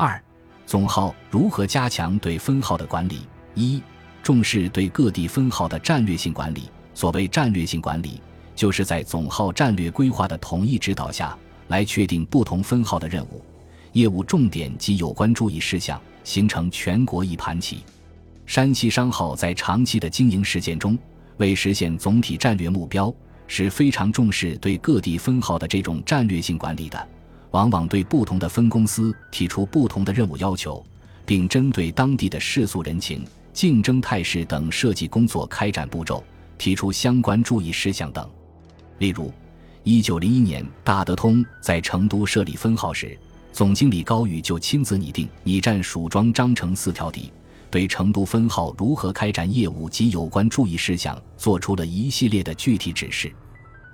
二、总号如何加强对分号的管理？一、重视对各地分号的战略性管理。所谓战略性管理，就是在总号战略规划的统一指导下来确定不同分号的任务、业务重点及有关注意事项，形成全国一盘棋。山西商号在长期的经营实践中，为实现总体战略目标，是非常重视对各地分号的这种战略性管理的。往往对不同的分公司提出不同的任务要求，并针对当地的世俗人情、竞争态势等设计工作开展步骤，提出相关注意事项等。例如，一九零一年大德通在成都设立分号时，总经理高宇就亲自拟定拟战蜀庄章程四条底，对成都分号如何开展业务及有关注意事项做出了一系列的具体指示。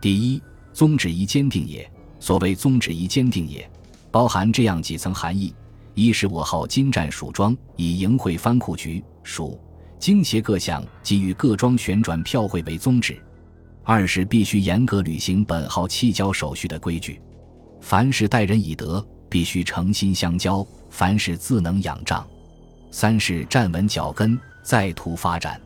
第一，宗旨宜坚定也。所谓宗旨宜坚定也，包含这样几层含义：一是我号金战蜀庄，以营会藩库局蜀经协各项给予各庄旋转票汇为宗旨；二是必须严格履行本号弃交手续的规矩，凡是待人以德，必须诚心相交；凡事自能仰仗；三是站稳脚跟，再图发展。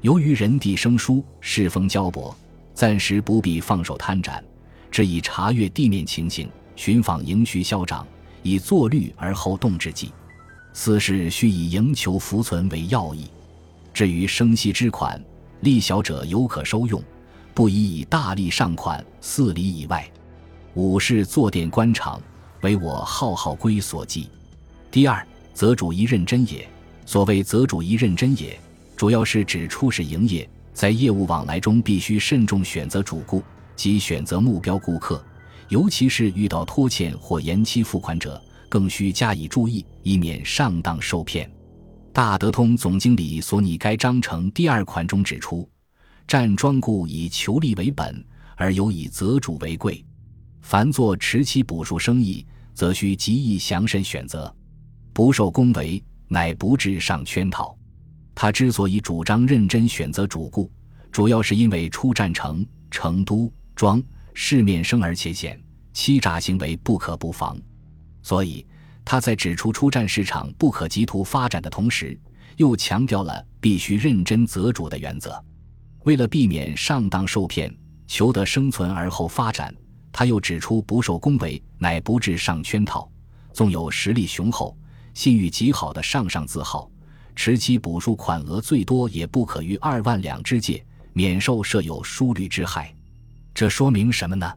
由于人地生疏，世风交薄，暂时不必放手贪展。只以查阅地面情形，寻访营需消长，以作虑而后动之计。四是须以营求浮存为要义。至于生息之款，利小者犹可收用，不宜以大利上款四里以外。五是坐殿官场，为我浩浩归所寄。第二，则主宜认真也。所谓则主宜认真也，主要是指初始营业，在业务往来中必须慎重选择主顾。即选择目标顾客，尤其是遇到拖欠或延期付款者，更需加以注意，以免上当受骗。大德通总经理所拟该章程第二款中指出：“占庄固以求利为本，而有以择主为贵。凡做持期补数生意，则需极易详慎选择，不受恭维，乃不致上圈套。”他之所以主张认真选择主顾，主要是因为出战城成都。庄市面生而且险，欺诈行为不可不防，所以他在指出出战市场不可急图发展的同时，又强调了必须认真择主的原则。为了避免上当受骗，求得生存而后发展，他又指出不受恭维，乃不致上圈套。纵有实力雄厚、信誉极好的上上字号，持期补数款额最多也不可逾二万两之界，免受设有疏虑之害。这说明什么呢？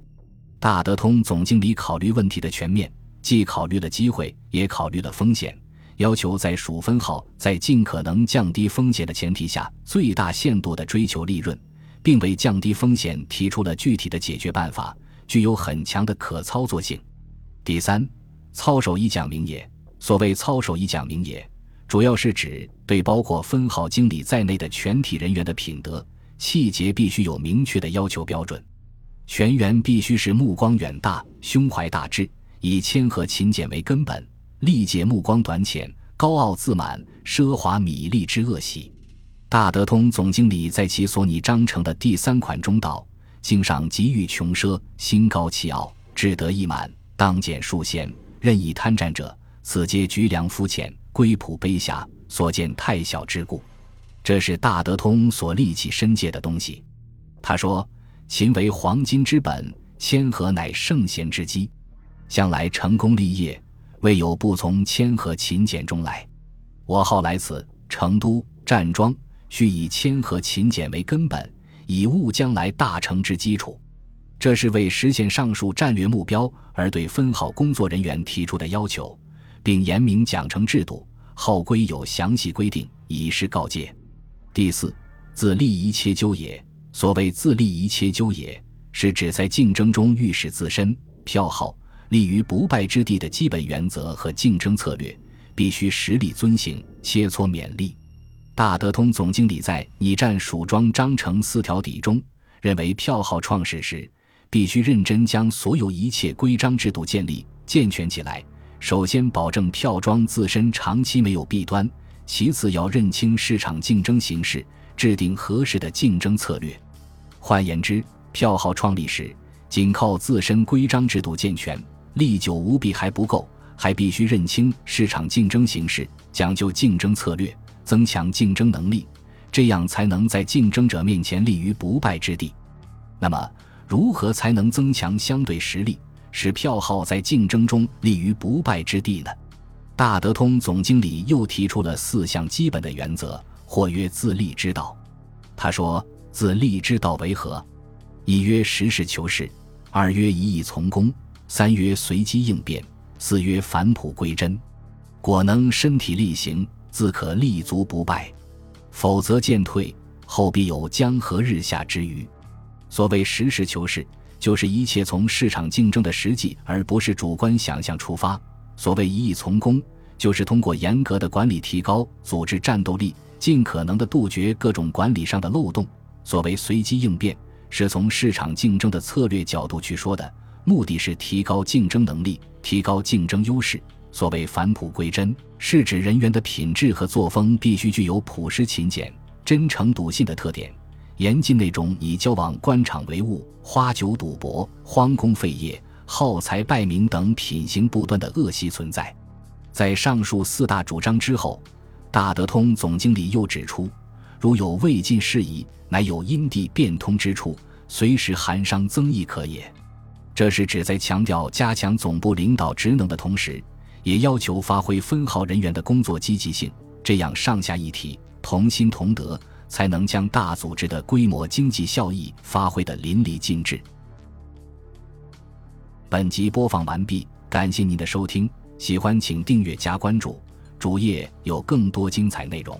大德通总经理考虑问题的全面，既考虑了机会，也考虑了风险，要求在数分号在尽可能降低风险的前提下，最大限度地追求利润，并为降低风险提出了具体的解决办法，具有很强的可操作性。第三，操守一讲明也。所谓操守一讲明也，主要是指对包括分号经理在内的全体人员的品德、气节必须有明确的要求标准。全员必须是目光远大、胸怀大志，以谦和勤俭为根本，力解目光短浅、高傲自满、奢华米利之恶习。大德通总经理在其所拟章程的第三款中道：“经上极欲穷奢，心高气傲，志得意满，当减数贤，任意贪占者，此皆局良肤浅、归朴卑狭，所见太小之故。”这是大德通所立起身界的东西。他说。勤为黄金之本，谦和乃圣贤之基。向来成功立业，未有不从谦和勤俭中来。我号来此成都站庄，须以谦和勤俭为根本，以务将来大成之基础。这是为实现上述战略目标而对分号工作人员提出的要求，并严明奖惩制度，号规有详细规定，以示告诫。第四，自立一切纠也。所谓自立一切纠也，是指在竞争中预示自身票号立于不败之地的基本原则和竞争策略，必须实力遵行，切磋勉励。大德通总经理在拟战蜀庄章程四条底中，认为票号创始时，必须认真将所有一切规章制度建立健全起来。首先，保证票庄自身长期没有弊端；其次，要认清市场竞争形势。制定合适的竞争策略。换言之，票号创立时，仅靠自身规章制度健全、历久无弊还不够，还必须认清市场竞争形势，讲究竞争策略，增强竞争能力，这样才能在竞争者面前立于不败之地。那么，如何才能增强相对实力，使票号在竞争中立于不败之地呢？大德通总经理又提出了四项基本的原则，或曰自立之道。他说：“自立之道为何？一曰实事求是，二曰一意从公，三曰随机应变，四曰返璞归真。果能身体力行，自可立足不败；否则渐退，后必有江河日下之虞。”所谓实事求是，就是一切从市场竞争的实际，而不是主观想象出发。所谓一意从公，就是通过严格的管理提高组织战斗力，尽可能的杜绝各种管理上的漏洞。所谓随机应变，是从市场竞争的策略角度去说的，目的是提高竞争能力，提高竞争优势。所谓返璞归真，是指人员的品质和作风必须具有朴实勤俭、真诚笃信的特点，严禁那种以交往官场为务、花酒赌博、荒工废业。耗财败民等品行不端的恶习存在，在上述四大主张之后，大德通总经理又指出，如有未尽事宜，乃有因地变通之处，随时函商增益可也。这是指在强调加强总部领导职能的同时，也要求发挥分号人员的工作积极性，这样上下一体、同心同德，才能将大组织的规模经济效益发挥得淋漓尽致。本集播放完毕，感谢您的收听，喜欢请订阅加关注，主页有更多精彩内容。